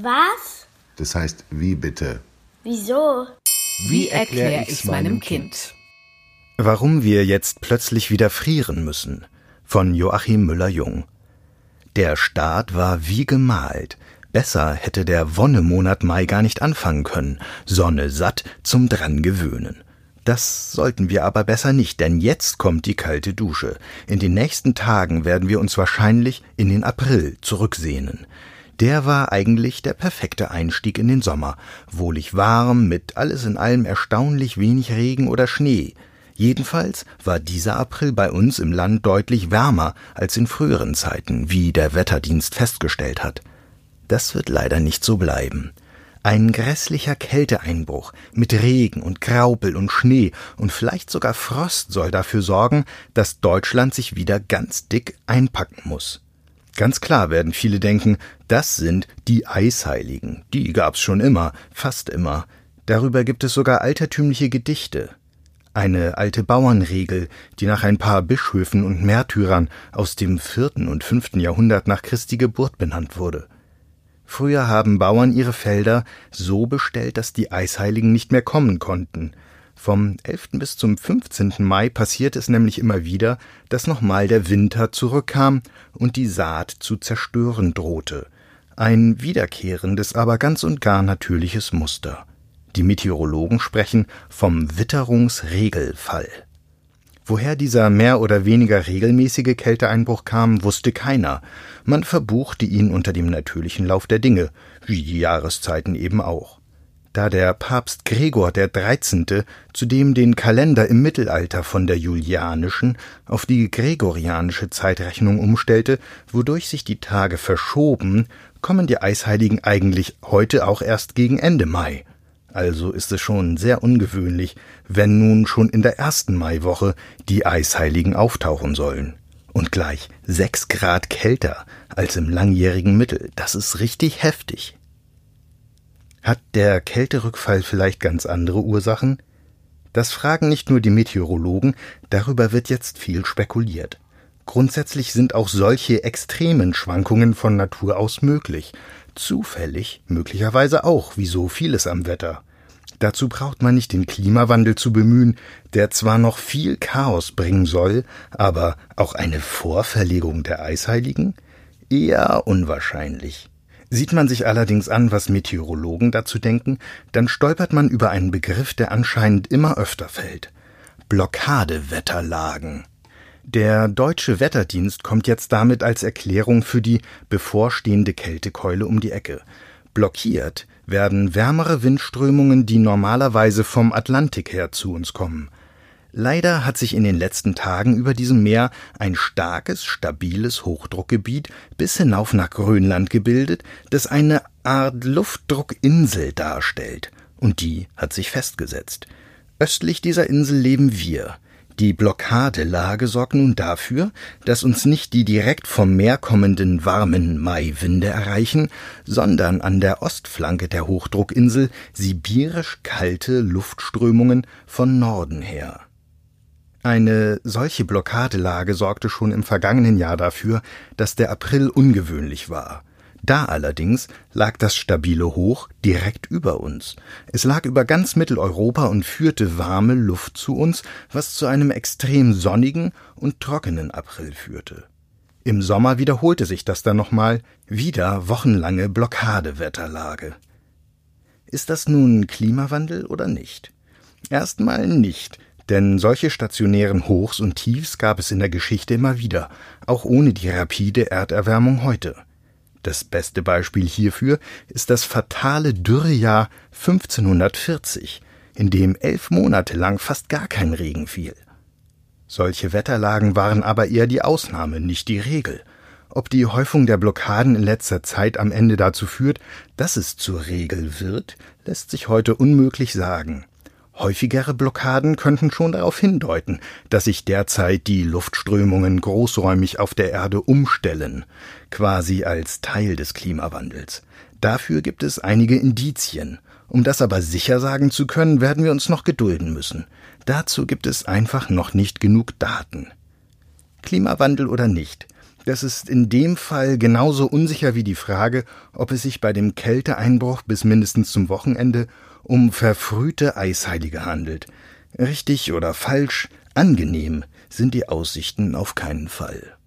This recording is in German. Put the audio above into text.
Was? Das heißt, wie bitte? Wieso? Wie erkläre ich's meinem Kind? Warum wir jetzt plötzlich wieder frieren müssen. Von Joachim Müller-Jung. Der Start war wie gemalt. Besser hätte der Wonnemonat Mai gar nicht anfangen können. Sonne satt zum dran gewöhnen. Das sollten wir aber besser nicht, denn jetzt kommt die kalte Dusche. In den nächsten Tagen werden wir uns wahrscheinlich in den April zurücksehnen. Der war eigentlich der perfekte Einstieg in den Sommer, wohlig warm, mit alles in allem erstaunlich wenig Regen oder Schnee. Jedenfalls war dieser April bei uns im Land deutlich wärmer als in früheren Zeiten, wie der Wetterdienst festgestellt hat. Das wird leider nicht so bleiben. Ein grässlicher Kälteeinbruch mit Regen und Graupel und Schnee und vielleicht sogar Frost soll dafür sorgen, dass Deutschland sich wieder ganz dick einpacken muss. Ganz klar werden viele denken, das sind die Eisheiligen. Die gab's schon immer, fast immer. Darüber gibt es sogar altertümliche Gedichte. Eine alte Bauernregel, die nach ein paar Bischöfen und Märtyrern aus dem vierten und fünften Jahrhundert nach Christi Geburt benannt wurde. Früher haben Bauern ihre Felder so bestellt, dass die Eisheiligen nicht mehr kommen konnten. Vom 11. bis zum 15. Mai passierte es nämlich immer wieder, dass nochmal der Winter zurückkam und die Saat zu zerstören drohte. Ein wiederkehrendes, aber ganz und gar natürliches Muster. Die Meteorologen sprechen vom Witterungsregelfall. Woher dieser mehr oder weniger regelmäßige Kälteeinbruch kam, wusste keiner. Man verbuchte ihn unter dem natürlichen Lauf der Dinge, wie die Jahreszeiten eben auch da der Papst Gregor Dreizehnte zudem den Kalender im Mittelalter von der julianischen auf die gregorianische Zeitrechnung umstellte, wodurch sich die Tage verschoben, kommen die Eisheiligen eigentlich heute auch erst gegen Ende Mai. Also ist es schon sehr ungewöhnlich, wenn nun schon in der ersten Maiwoche die Eisheiligen auftauchen sollen. Und gleich sechs Grad kälter als im langjährigen Mittel. Das ist richtig heftig. Hat der Kälterückfall vielleicht ganz andere Ursachen? Das fragen nicht nur die Meteorologen, darüber wird jetzt viel spekuliert. Grundsätzlich sind auch solche extremen Schwankungen von Natur aus möglich, zufällig möglicherweise auch, wie so vieles am Wetter. Dazu braucht man nicht den Klimawandel zu bemühen, der zwar noch viel Chaos bringen soll, aber auch eine Vorverlegung der Eisheiligen? Eher unwahrscheinlich. Sieht man sich allerdings an, was Meteorologen dazu denken, dann stolpert man über einen Begriff, der anscheinend immer öfter fällt. Blockadewetterlagen. Der deutsche Wetterdienst kommt jetzt damit als Erklärung für die bevorstehende Kältekeule um die Ecke. Blockiert werden wärmere Windströmungen, die normalerweise vom Atlantik her zu uns kommen. Leider hat sich in den letzten Tagen über diesem Meer ein starkes, stabiles Hochdruckgebiet bis hinauf nach Grönland gebildet, das eine Art Luftdruckinsel darstellt, und die hat sich festgesetzt. Östlich dieser Insel leben wir. Die Blockadelage sorgt nun dafür, dass uns nicht die direkt vom Meer kommenden warmen Maiwinde erreichen, sondern an der Ostflanke der Hochdruckinsel sibirisch kalte Luftströmungen von Norden her. Eine solche Blockadelage sorgte schon im vergangenen Jahr dafür, dass der April ungewöhnlich war. Da allerdings lag das stabile Hoch direkt über uns. Es lag über ganz Mitteleuropa und führte warme Luft zu uns, was zu einem extrem sonnigen und trockenen April führte. Im Sommer wiederholte sich das dann nochmal, wieder wochenlange Blockadewetterlage. Ist das nun Klimawandel oder nicht? Erstmal nicht, denn solche stationären Hochs und Tiefs gab es in der Geschichte immer wieder, auch ohne die rapide Erderwärmung heute. Das beste Beispiel hierfür ist das fatale Dürrejahr 1540, in dem elf Monate lang fast gar kein Regen fiel. Solche Wetterlagen waren aber eher die Ausnahme, nicht die Regel. Ob die Häufung der Blockaden in letzter Zeit am Ende dazu führt, dass es zur Regel wird, lässt sich heute unmöglich sagen. Häufigere Blockaden könnten schon darauf hindeuten, dass sich derzeit die Luftströmungen großräumig auf der Erde umstellen, quasi als Teil des Klimawandels. Dafür gibt es einige Indizien. Um das aber sicher sagen zu können, werden wir uns noch gedulden müssen. Dazu gibt es einfach noch nicht genug Daten. Klimawandel oder nicht, Das ist in dem Fall genauso unsicher wie die Frage, ob es sich bei dem Kälteeinbruch bis mindestens zum Wochenende um verfrühte Eisheilige handelt. Richtig oder falsch, angenehm sind die Aussichten auf keinen Fall.